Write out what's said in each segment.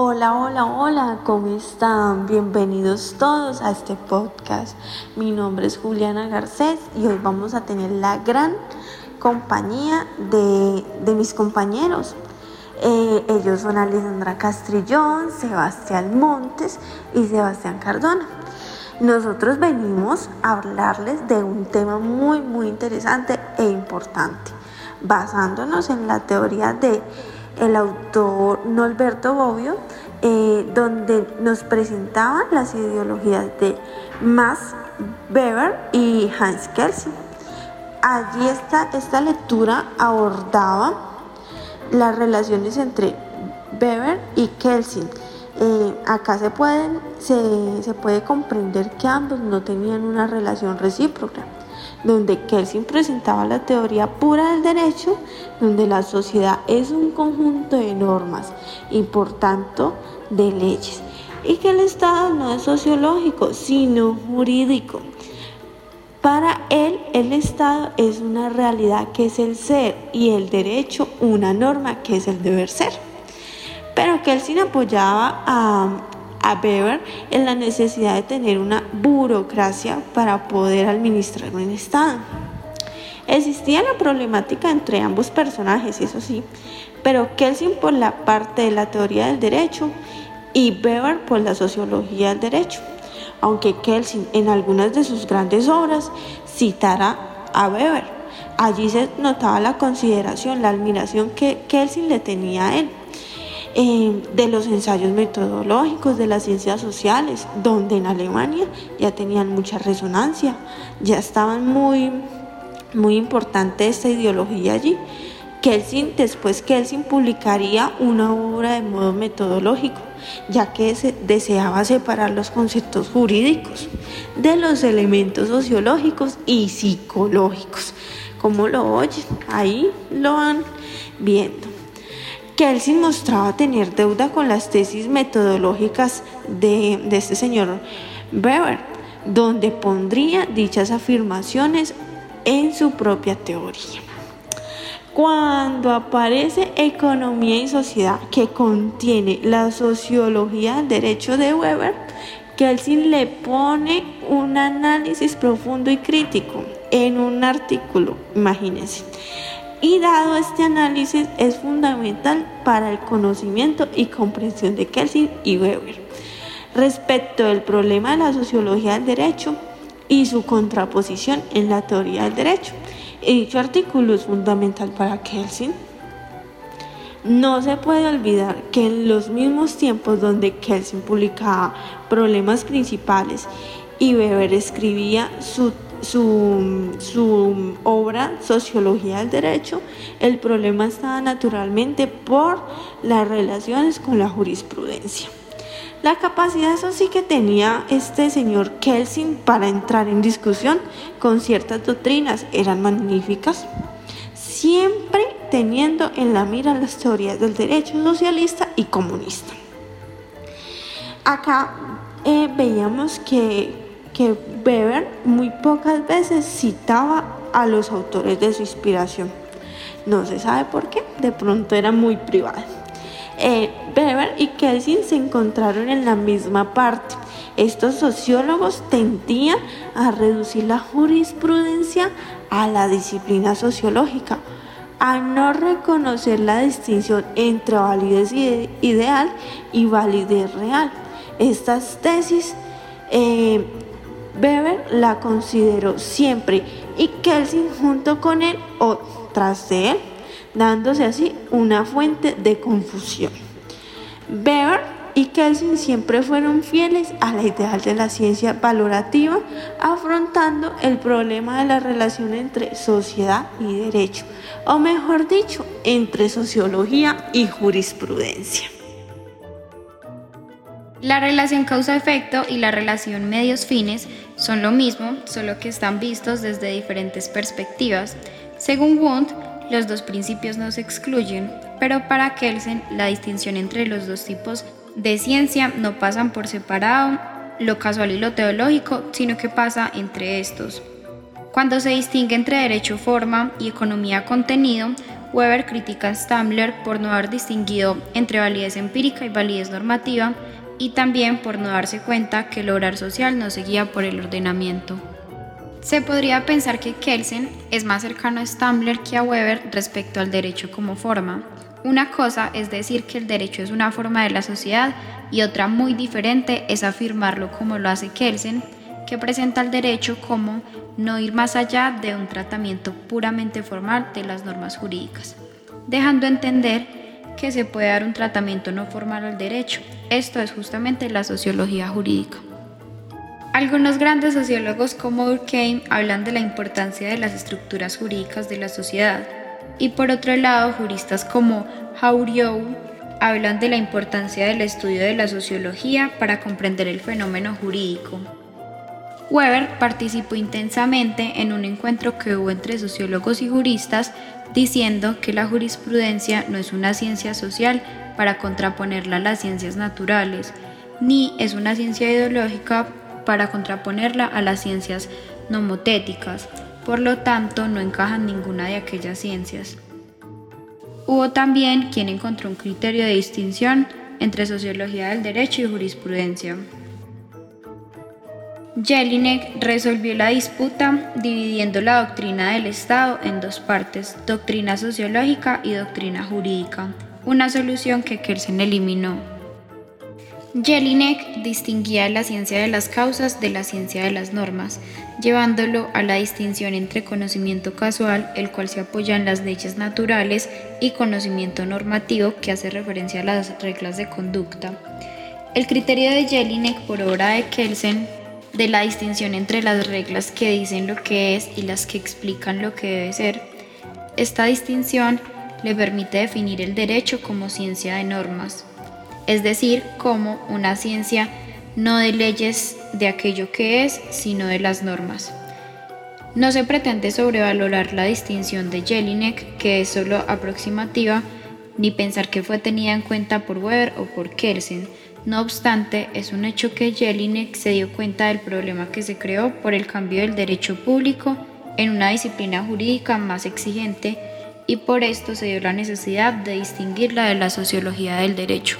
Hola, hola, hola, ¿cómo están? Bienvenidos todos a este podcast. Mi nombre es Juliana Garcés y hoy vamos a tener la gran compañía de, mis compañeros. Eh, ellos son Alessandra Castrillón, Sebastián Montes y Sebastián Cardona. Nosotros venimos a hablarles de un tema muy, muy interesante e importante, basándonos en la teoría de el autor Norberto Bobbio, eh, donde nos presentaban las ideologías de Max Weber y Hans Kelsen. Allí esta, esta lectura abordaba las relaciones entre Weber y Kelsen. Eh, acá se, pueden, se, se puede comprender que ambos no tenían una relación recíproca donde Kelsen presentaba la teoría pura del derecho, donde la sociedad es un conjunto de normas y por tanto de leyes, y que el Estado no es sociológico, sino jurídico. Para él, el Estado es una realidad que es el ser y el derecho una norma que es el deber ser. Pero Kelsen apoyaba a, a Weber en la necesidad de tener una burocracia para poder administrar un Estado. Existía la problemática entre ambos personajes, eso sí, pero Kelsen por la parte de la teoría del derecho y Weber por la sociología del derecho, aunque Kelsen en algunas de sus grandes obras citara a Weber. Allí se notaba la consideración, la admiración que Kelsen le tenía a él. Eh, de los ensayos metodológicos de las ciencias sociales, donde en Alemania ya tenían mucha resonancia, ya estaban muy, muy importante esta ideología allí. Kelsin, después Kelsin publicaría una obra de modo metodológico, ya que deseaba separar los conceptos jurídicos de los elementos sociológicos y psicológicos. Como lo oyen, ahí lo van viendo. Kelsin mostraba tener deuda con las tesis metodológicas de, este señor Weber, donde pondría dichas afirmaciones en su propia teoría. Cuando aparece Economía y Sociedad, que contiene la sociología del derecho de Weber, Kelsin le pone un análisis profundo y crítico en un artículo, imagínense y dado este análisis es fundamental para el conocimiento y comprensión de Kelsen y Weber respecto del problema de la sociología del derecho y su contraposición en la teoría del derecho. Y dicho artículo es fundamental para Kelsen. No se puede olvidar que en los mismos tiempos donde Kelsen publicaba problemas principales y Weber escribía su su, obra Sociología del Derecho, el problema estaba naturalmente por las relaciones con la jurisprudencia. La capacidad, eso sí que tenía este señor Kelsin para entrar en discusión con ciertas doctrinas, eran magníficas, siempre teniendo en la mira las teorías del derecho socialista y comunista. Acá eh, veíamos que que Weber muy pocas veces citaba a los autores de su inspiración. No se sabe por qué, de pronto era muy privado. Eh, Weber y Kelsen se encontraron en la misma parte. Estos sociólogos tendían a reducir la jurisprudencia a la disciplina sociológica, a no reconocer la distinción entre validez ideal y validez real. Estas tesis eh, Weber la consideró siempre y Kelsen junto con él o tras de él, dándose así una fuente de confusión. Weber y Kelsen siempre fueron fieles a la ideal de la ciencia valorativa, afrontando el problema de la relación entre sociedad y derecho, o mejor dicho, entre sociología y jurisprudencia. La relación causa-efecto y la relación medios-fines son lo mismo, solo que están vistos desde diferentes perspectivas. Según Wundt, los dos principios no se excluyen, pero para Kelsen la distinción entre los dos tipos de ciencia no pasan por separado lo casual y lo teológico, sino que pasa entre estos. Cuando se distingue entre derecho forma y economía contenido, Weber critica a Stamler por no haber distinguido entre validez empírica y validez normativa y también por no darse cuenta que el obrar social no se guía por el ordenamiento. Se podría pensar que Kelsen es más cercano a Stamler que a Weber respecto al derecho como forma. Una cosa es decir que el derecho es una forma de la sociedad y otra muy diferente es afirmarlo como lo hace Kelsen, que presenta el derecho como no ir más allá de un tratamiento puramente formal de las normas jurídicas, dejando entender que se puede dar un tratamiento no formal al derecho. Esto es justamente la sociología jurídica. Algunos grandes sociólogos como Durkheim hablan de la importancia de las estructuras jurídicas de la sociedad y por otro lado juristas como Hauriou hablan de la importancia del estudio de la sociología para comprender el fenómeno jurídico. Weber participó intensamente en un encuentro que hubo entre sociólogos y juristas diciendo que la jurisprudencia no es una ciencia social para contraponerla a las ciencias naturales, ni es una ciencia ideológica para contraponerla a las ciencias nomotéticas, por lo tanto no encajan ninguna de aquellas ciencias. Hubo también quien encontró un criterio de distinción entre sociología del derecho y jurisprudencia. Jelinek resolvió la disputa dividiendo la doctrina del Estado en dos partes, doctrina sociológica y doctrina jurídica, una solución que Kelsen eliminó. Jelinek distinguía la ciencia de las causas de la ciencia de las normas, llevándolo a la distinción entre conocimiento casual, el cual se apoya en las leyes naturales, y conocimiento normativo, que hace referencia a las reglas de conducta. El criterio de Jelinek por obra de Kelsen de la distinción entre las reglas que dicen lo que es y las que explican lo que debe ser, esta distinción le permite definir el derecho como ciencia de normas, es decir, como una ciencia no de leyes de aquello que es, sino de las normas. No se pretende sobrevalorar la distinción de Jelinek, que es solo aproximativa, ni pensar que fue tenida en cuenta por Weber o por Kelsen. No obstante, es un hecho que Jelinek se dio cuenta del problema que se creó por el cambio del derecho público en una disciplina jurídica más exigente y por esto se dio la necesidad de distinguirla de la sociología del derecho.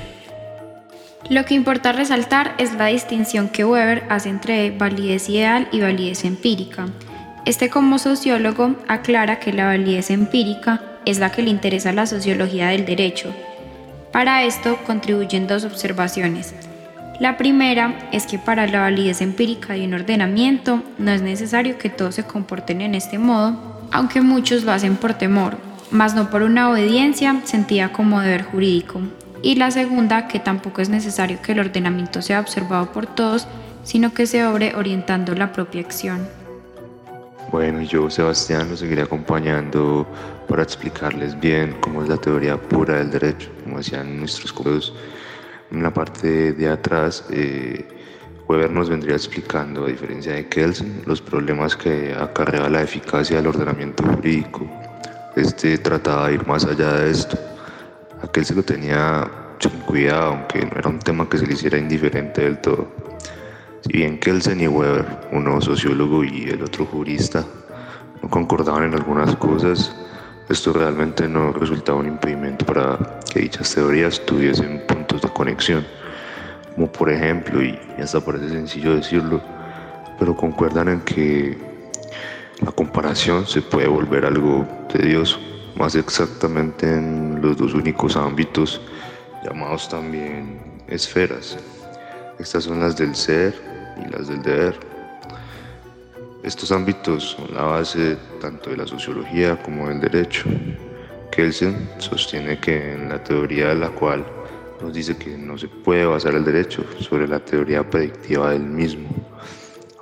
Lo que importa resaltar es la distinción que Weber hace entre validez ideal y validez empírica. Este como sociólogo aclara que la validez empírica es la que le interesa a la sociología del derecho. Para esto contribuyen dos observaciones. La primera es que para la validez empírica de un ordenamiento no es necesario que todos se comporten en este modo, aunque muchos lo hacen por temor, mas no por una obediencia sentida como deber jurídico y la segunda, que tampoco es necesario que el ordenamiento sea observado por todos, sino que se obre orientando la propia acción. Bueno, yo, Sebastián, lo seguiré acompañando para explicarles bien cómo es la teoría pura del derecho, como decían nuestros colegas. En la parte de atrás, eh, Weber nos vendría explicando, a diferencia de Kelsen, los problemas que acarrea la eficacia del ordenamiento jurídico. Este trataba de ir más allá de esto Aquel se lo tenía sin cuidado, aunque no era un tema que se le hiciera indiferente del todo. Si bien Kelsen y Weber, uno sociólogo y el otro jurista, no concordaban en algunas cosas, esto realmente no resultaba un impedimento para que dichas teorías tuviesen puntos de conexión, como por ejemplo, y hasta parece sencillo decirlo, pero concuerdan en que la comparación se puede volver algo tedioso más exactamente en los dos únicos ámbitos llamados también esferas. Estas son las del ser y las del deber. Estos ámbitos son la base tanto de la sociología como del derecho. Kelsen sostiene que en la teoría de la cual nos dice que no se puede basar el derecho sobre la teoría predictiva del mismo,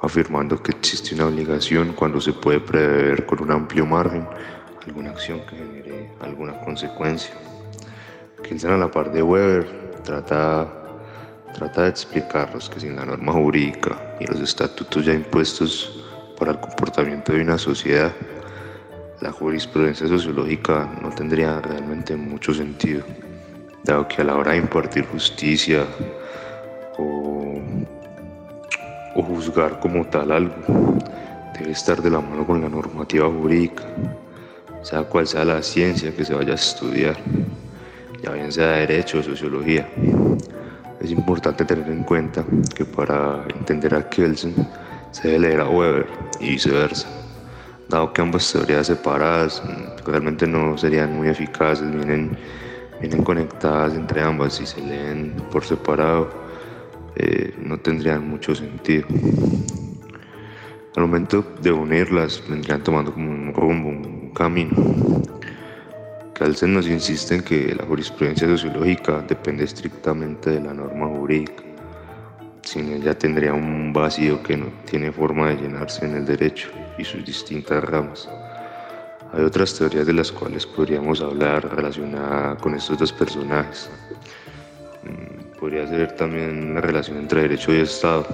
afirmando que existe una obligación cuando se puede prever con un amplio margen alguna acción que genere alguna consecuencia. Kelsen a la par de Weber trata, trata de explicarnos que sin la norma jurídica y los estatutos ya impuestos para el comportamiento de una sociedad, la jurisprudencia sociológica no tendría realmente mucho sentido, dado que a la hora de impartir justicia o, o juzgar como tal algo, debe estar de la mano con la normativa jurídica sea cual sea la ciencia que se vaya a estudiar, ya bien sea derecho o sociología. Es importante tener en cuenta que para entender a Kelsen se debe leer a Weber y viceversa, dado que ambas teorías separadas mm, realmente no serían muy eficaces, vienen, vienen conectadas entre ambas y se leen por separado, eh, no tendrían mucho sentido. Al momento de unirlas, vendrían tomando como un rumbo, un camino. Kelsen nos insiste en que la jurisprudencia sociológica depende estrictamente de la norma jurídica. Sin ella tendría un vacío que no tiene forma de llenarse en el derecho y sus distintas ramas. Hay otras teorías de las cuales podríamos hablar relacionadas con estos dos personajes. Mm, podría ser también la relación entre derecho y Estado.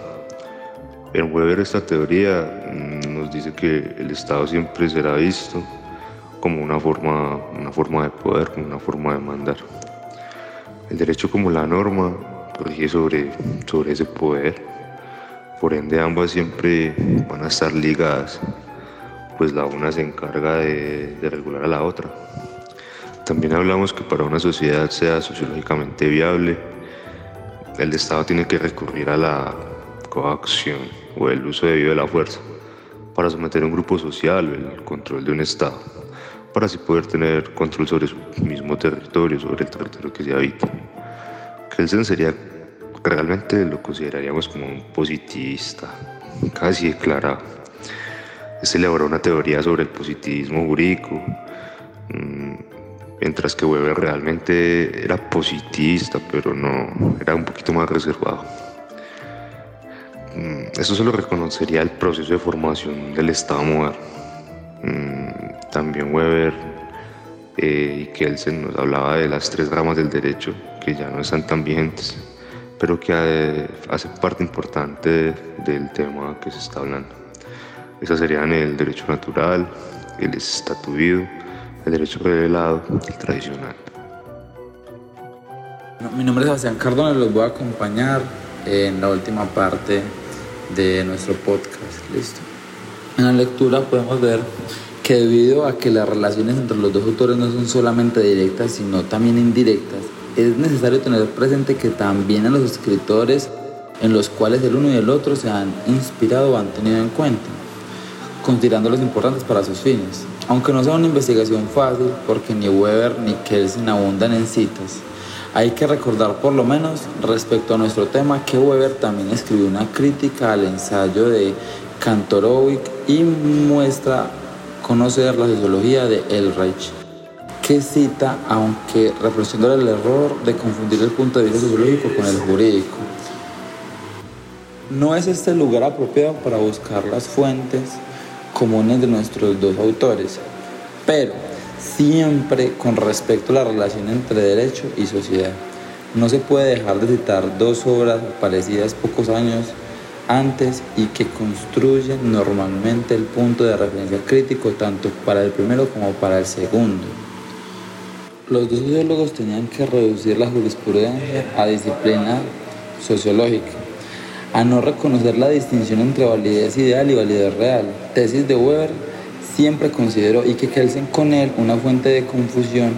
En Weber esta teoría mm, nos dice que el Estado siempre será visto como una forma, una forma de poder, como una forma de mandar. El derecho como la norma rige sobre, sobre ese poder, por ende ambas siempre van a estar ligadas, pues la una se encarga de, de regular a la otra. También hablamos que para una sociedad sea sociológicamente viable, el Estado tiene que recurrir a la coacción o el uso debido de la fuerza para someter a un grupo social el control de un Estado para así poder tener control sobre su mismo territorio, sobre el territorio que se habita. Kelsen sería, realmente lo consideraríamos como un positivista, casi declarado. Se elaboró una teoría sobre el positivismo jurídico, mm, mientras que Weber realmente era positivista, pero no, era un poquito más reservado. Mm, eso solo reconocería el proceso de formación del Estado moderno. También Weber eh, y Kelsen nos hablaba de las tres ramas del derecho que ya no están tan vigentes, pero que eh, hacen parte importante del tema que se está hablando. Esas serían el derecho natural, el estatuido, el derecho revelado y el tradicional. mi nombre es Sebastián Cardona y los voy a acompañar en la última parte de nuestro podcast. Listo. En la lectura podemos ver que debido a que las relaciones entre los dos autores no son solamente directas, sino también indirectas, es necesario tener presente que también a los escritores en los cuales el uno y el otro se han inspirado o han tenido en cuenta, considerándolos importantes para sus fines. Aunque no sea una investigación fácil, porque ni Weber ni Kelsen abundan en citas, hay que recordar por lo menos respecto a nuestro tema que Weber también escribió una crítica al ensayo de Kantorowicz y muestra conocer la sociología de Elreich, que cita, aunque reflexionando el error de confundir el punto de vista sociológico con el jurídico. No es este lugar apropiado para buscar las fuentes comunes de nuestros dos autores, pero siempre con respecto a la relación entre derecho y sociedad. No se puede dejar de citar dos obras parecidas pocos años antes y que construyen normalmente el punto de referencia crítico tanto para el primero como para el segundo. Los dos sociólogos tenían que reducir la jurisprudencia a disciplina sociológica, a no reconocer la distinción entre validez ideal y validez real. Tesis de Weber siempre consideró y que Kelsen con él una fuente de confusión.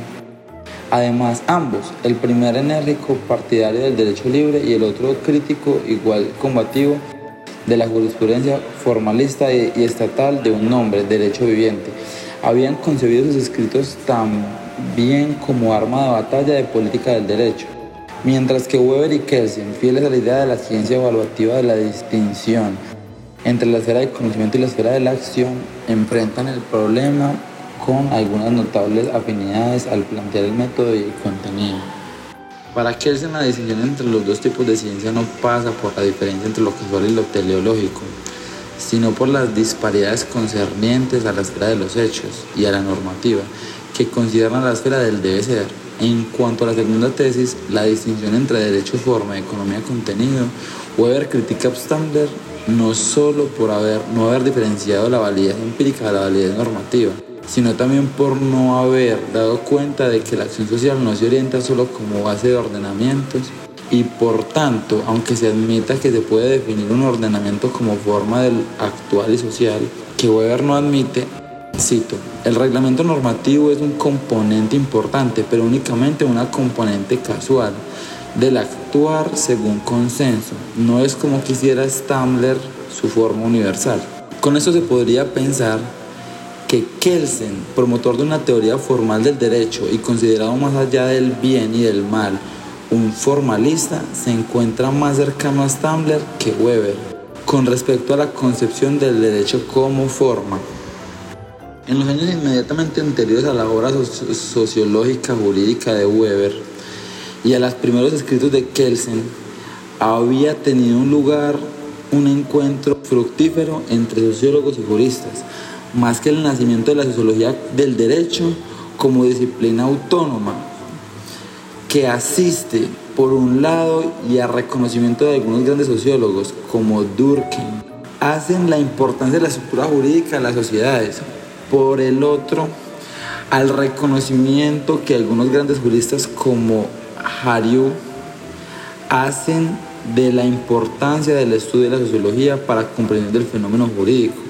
Además, ambos, el primer enérgico partidario del derecho libre y el otro crítico igual combativo de la jurisprudencia formalista y estatal de un nombre, derecho viviente. Habían concebido sus escritos también como arma de batalla de política del derecho, mientras que Weber y Kelsen, fieles a la idea de la ciencia evaluativa de la distinción entre la esfera del conocimiento y la esfera de la acción, enfrentan el problema con algunas notables afinidades al plantear el método y el contenido. Para Kelsen la distinción entre los dos tipos de ciencia no pasa por la diferencia entre lo casual y lo teleológico, sino por las disparidades concernientes a la esfera de los hechos y a la normativa, que consideran la esfera del debe ser. En cuanto a la segunda tesis, la distinción entre derecho forma y economía contenido, Weber critica a Abstander no solo por haber, no haber diferenciado la validez empírica de la validez normativa, sino también por no haber dado cuenta de que la acción social no se orienta solo como base de ordenamientos y por tanto, aunque se admita que se puede definir un ordenamiento como forma del actual y social, que Weber no admite, Cito, el reglamento normativo es un componente importante, pero únicamente una componente casual del actuar según consenso. No es como quisiera Stamler su forma universal. Con eso se podría pensar que Kelsen, promotor de una teoría formal del derecho y considerado más allá del bien y del mal, un formalista, se encuentra más cercano a Stamler que Weber con respecto a la concepción del derecho como forma. En los años inmediatamente anteriores a la obra sociológica jurídica de Weber y a los primeros escritos de Kelsen, había tenido un lugar un encuentro fructífero entre sociólogos y juristas, más que el nacimiento de la sociología del derecho como disciplina autónoma, que asiste por un lado y al reconocimiento de algunos grandes sociólogos como Durkheim, hacen la importancia de la estructura jurídica de las sociedades, por el otro al reconocimiento que algunos grandes juristas como Hariu hacen de la importancia del estudio de la sociología para comprender el fenómeno jurídico.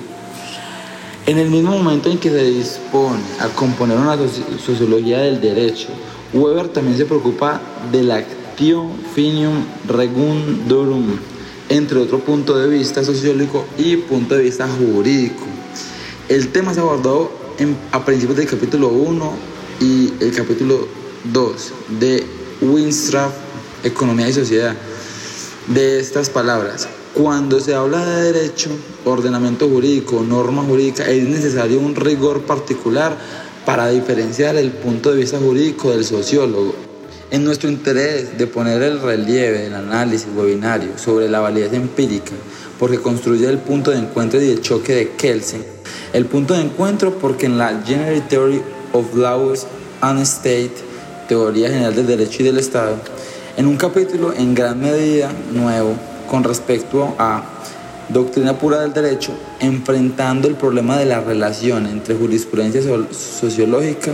En el mismo momento en que se dispone a componer una sociología del derecho, Weber también se preocupa del actio finium regundorum, entre otro punto de vista sociológico y punto de vista jurídico. El tema se abordó a principios del capítulo 1 y el capítulo 2 de Winstraff, Economía y Sociedad. De estas palabras, cuando se habla de derecho, ordenamiento jurídico, norma jurídica, es necesario un rigor particular para diferenciar el punto de vista jurídico del sociólogo. En nuestro interés de poner el relieve del análisis webinario sobre la validez empírica, porque construye el punto de encuentro y de choque de Kelsen, el punto de encuentro porque en la General Theory of Laws and State, Teoría General del Derecho y del Estado, en un capítulo en gran medida nuevo con respecto a doctrina pura del derecho, enfrentando el problema de la relación entre jurisprudencia sociológica,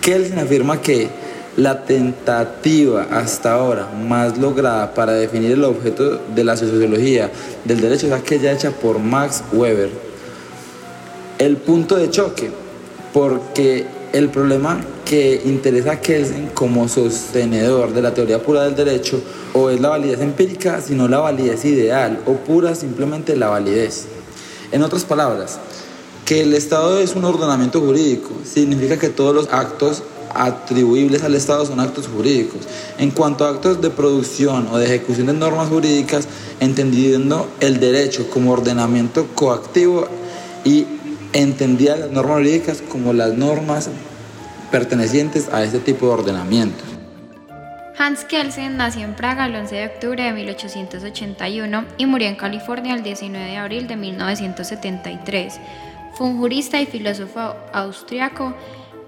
Kelsen afirma que la tentativa hasta ahora más lograda para definir el objeto de la sociología del derecho es aquella hecha por Max Weber. El punto de choque, porque el problema que interesa a Kelsen como sostenedor de la teoría pura del derecho o es la validez empírica, sino la validez ideal o pura simplemente la validez. En otras palabras, que el Estado es un ordenamiento jurídico significa que todos los actos atribuibles al Estado son actos jurídicos. En cuanto a actos de producción o de ejecución de normas jurídicas, entendiendo el derecho como ordenamiento coactivo y entendía las normas jurídicas como las normas pertenecientes a este tipo de ordenamiento. Hans Kelsen nació en Praga el 11 de octubre de 1881 y murió en California el 19 de abril de 1973. Fue un jurista y filósofo austriaco,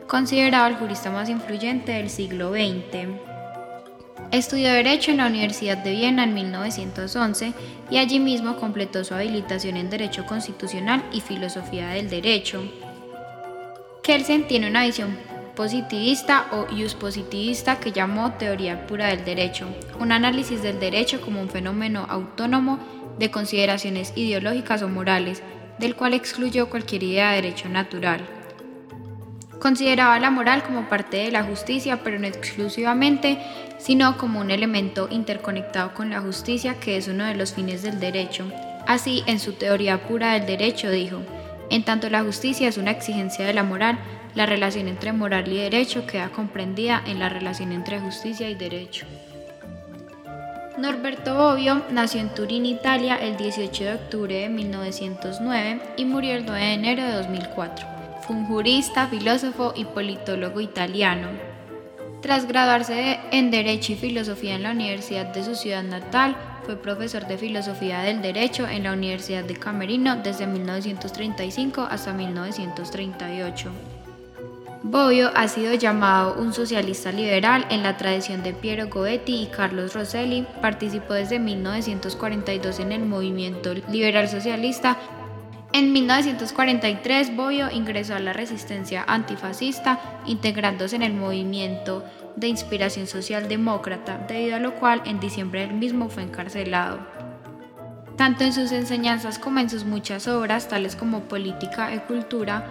considerado el jurista más influyente del siglo XX. Estudió Derecho en la Universidad de Viena en 1911 y allí mismo completó su habilitación en Derecho Constitucional y Filosofía del Derecho. Kelsen tiene una visión positivista o positivista que llamó teoría pura del derecho, un análisis del derecho como un fenómeno autónomo de consideraciones ideológicas o morales, del cual excluyó cualquier idea de derecho natural. Consideraba la moral como parte de la justicia, pero no exclusivamente, sino como un elemento interconectado con la justicia, que es uno de los fines del derecho. Así, en su teoría pura del derecho dijo, en tanto la justicia es una exigencia de la moral, la relación entre moral y derecho queda comprendida en la relación entre justicia y derecho. Norberto Bobbio nació en Turín, Italia, el 18 de octubre de 1909 y murió el 9 de enero de 2004 un jurista, filósofo y politólogo italiano. Tras graduarse en Derecho y Filosofía en la Universidad de su ciudad natal, fue profesor de Filosofía del Derecho en la Universidad de Camerino desde 1935 hasta 1938. Bobbio ha sido llamado un socialista liberal en la tradición de Piero Goetti y Carlos Rosselli. Participó desde 1942 en el movimiento liberal socialista en 1943, Boyo ingresó a la resistencia antifascista, integrándose en el movimiento de inspiración socialdemócrata, debido a lo cual en diciembre del mismo fue encarcelado. Tanto en sus enseñanzas como en sus muchas obras, tales como Política y Cultura,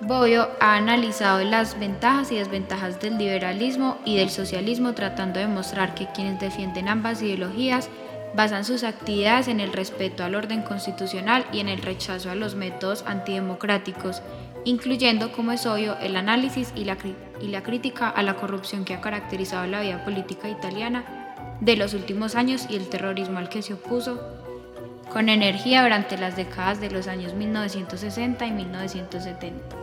Boyo ha analizado las ventajas y desventajas del liberalismo y del socialismo tratando de mostrar que quienes defienden ambas ideologías basan sus actividades en el respeto al orden constitucional y en el rechazo a los métodos antidemocráticos, incluyendo, como es obvio, el análisis y la, y la crítica a la corrupción que ha caracterizado la vida política italiana de los últimos años y el terrorismo al que se opuso con energía durante las décadas de los años 1960 y 1970.